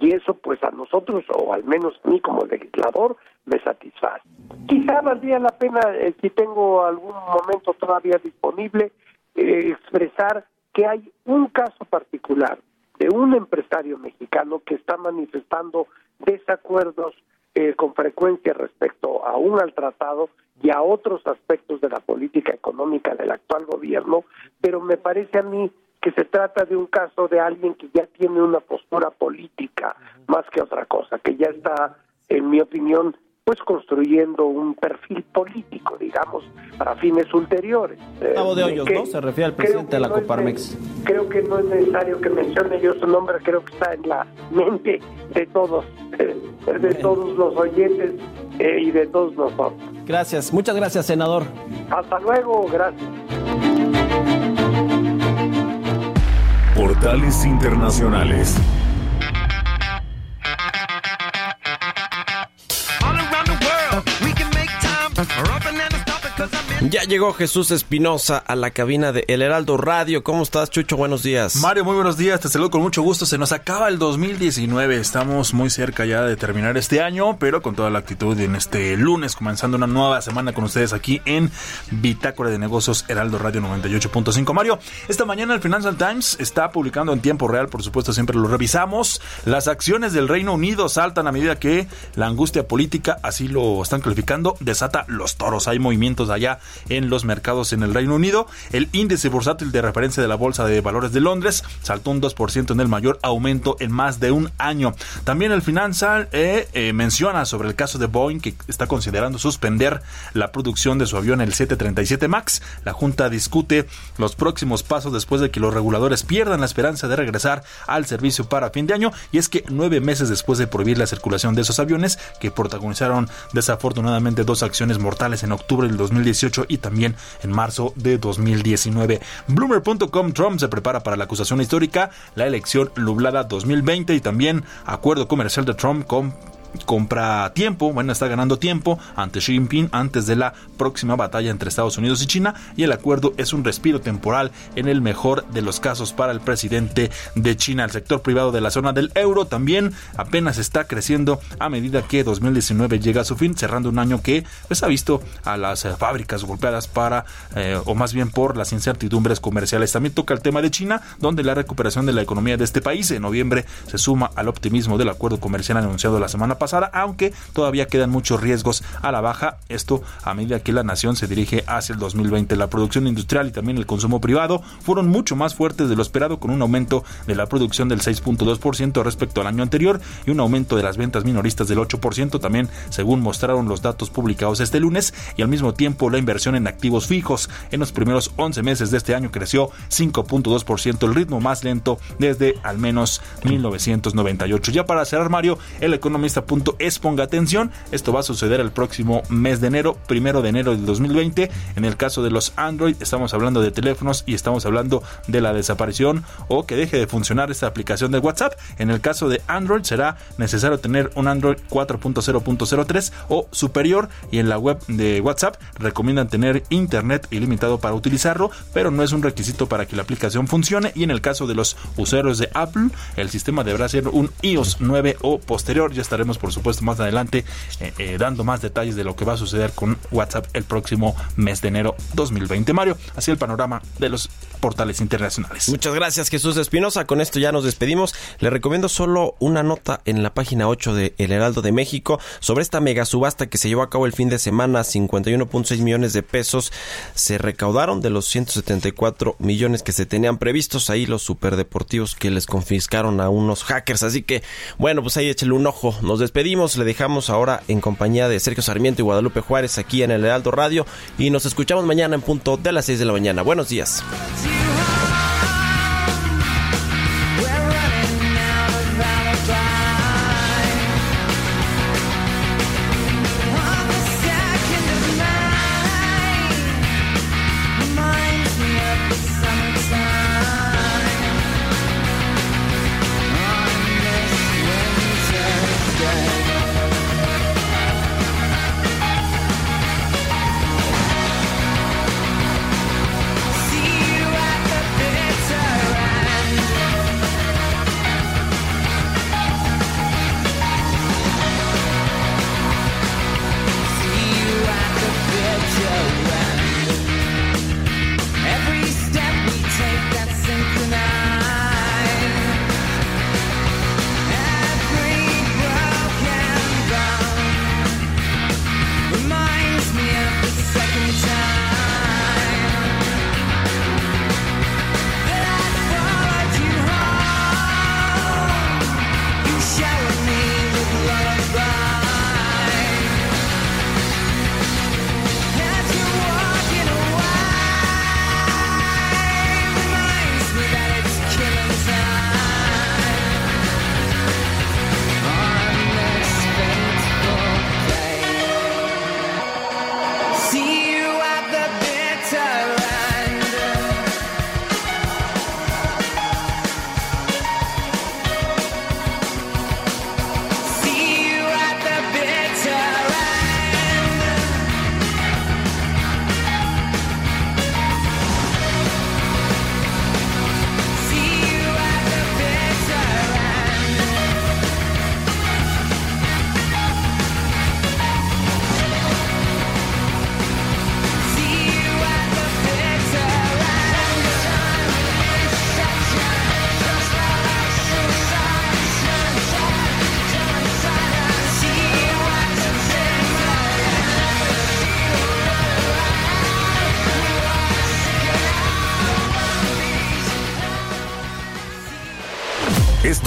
y eso pues a nosotros o al menos a mí como legislador me satisface. Quizá valdría la pena, eh, si tengo algún momento todavía disponible, eh, expresar que hay un caso particular de un empresario mexicano que está manifestando desacuerdos eh, con frecuencia respecto aún al tratado y a otros aspectos de la política económica del actual gobierno, pero me parece a mí que se trata de un caso de alguien que ya tiene una postura política más que otra cosa, que ya está, en mi opinión, pues construyendo un perfil político, digamos, para fines ulteriores. Gustavo de Hoyos, ¿no? Se refiere al presidente de la Coparmex. creo que no es necesario que mencione yo su nombre, creo que está en la mente de todos, de todos los oyentes eh, y de todos nosotros. Gracias, muchas gracias, senador. Hasta luego, gracias. Portales Internacionales. Ya llegó Jesús Espinosa a la cabina de El Heraldo Radio. ¿Cómo estás, Chucho? Buenos días. Mario, muy buenos días. Te saludo con mucho gusto. Se nos acaba el 2019. Estamos muy cerca ya de terminar este año, pero con toda la actitud en este lunes, comenzando una nueva semana con ustedes aquí en Bitácora de Negocios Heraldo Radio 98.5. Mario, esta mañana el Financial Times está publicando en tiempo real, por supuesto, siempre lo revisamos. Las acciones del Reino Unido saltan a medida que la angustia política, así lo están calificando, desata los toros. Hay movimientos allá en los mercados en el Reino Unido. El índice bursátil de referencia de la Bolsa de Valores de Londres saltó un 2% en el mayor aumento en más de un año. También el Financial eh, eh, menciona sobre el caso de Boeing que está considerando suspender la producción de su avión el 737 MAX. La Junta discute los próximos pasos después de que los reguladores pierdan la esperanza de regresar al servicio para fin de año. Y es que nueve meses después de prohibir la circulación de esos aviones que protagonizaron desafortunadamente dos acciones mortales en octubre del 2018 y también en marzo de 2019. Bloomer.com Trump se prepara para la acusación histórica, la elección nublada 2020 y también acuerdo comercial de Trump con compra tiempo, bueno, está ganando tiempo ante Xi Jinping antes de la próxima batalla entre Estados Unidos y China y el acuerdo es un respiro temporal en el mejor de los casos para el presidente de China. El sector privado de la zona del euro también apenas está creciendo a medida que 2019 llega a su fin, cerrando un año que pues, ha visto a las eh, fábricas golpeadas para, eh, o más bien por las incertidumbres comerciales. También toca el tema de China, donde la recuperación de la economía de este país en noviembre se suma al optimismo del acuerdo comercial anunciado la semana pasada, aunque todavía quedan muchos riesgos a la baja. Esto a medida que la nación se dirige hacia el 2020. La producción industrial y también el consumo privado fueron mucho más fuertes de lo esperado, con un aumento de la producción del 6.2% respecto al año anterior y un aumento de las ventas minoristas del 8%, también según mostraron los datos publicados este lunes, y al mismo tiempo la inversión en activos fijos en los primeros 11 meses de este año creció 5.2%, el ritmo más lento desde al menos 1998. Ya para cerrar, Mario, el economista es ponga atención, esto va a suceder el próximo mes de enero, primero de enero del 2020. En el caso de los Android, estamos hablando de teléfonos y estamos hablando de la desaparición o que deje de funcionar esta aplicación de WhatsApp. En el caso de Android, será necesario tener un Android 4.0.03 o superior y en la web de WhatsApp recomiendan tener internet ilimitado para utilizarlo, pero no es un requisito para que la aplicación funcione y en el caso de los usuarios de Apple, el sistema deberá ser un iOS 9 o posterior, ya estaremos por supuesto, más adelante eh, eh, dando más detalles de lo que va a suceder con WhatsApp el próximo mes de enero 2020. Mario, así el panorama de los portales internacionales. Muchas gracias, Jesús Espinosa. Con esto ya nos despedimos. Le recomiendo solo una nota en la página 8 de El Heraldo de México sobre esta mega subasta que se llevó a cabo el fin de semana. 51.6 millones de pesos se recaudaron de los 174 millones que se tenían previstos. Ahí los superdeportivos que les confiscaron a unos hackers. Así que, bueno, pues ahí échale un ojo. Nos despedimos. Le dejamos ahora en compañía de Sergio Sarmiento y Guadalupe Juárez aquí en El Heraldo Radio. Y nos escuchamos mañana en punto de las 6 de la mañana. Buenos días. you high.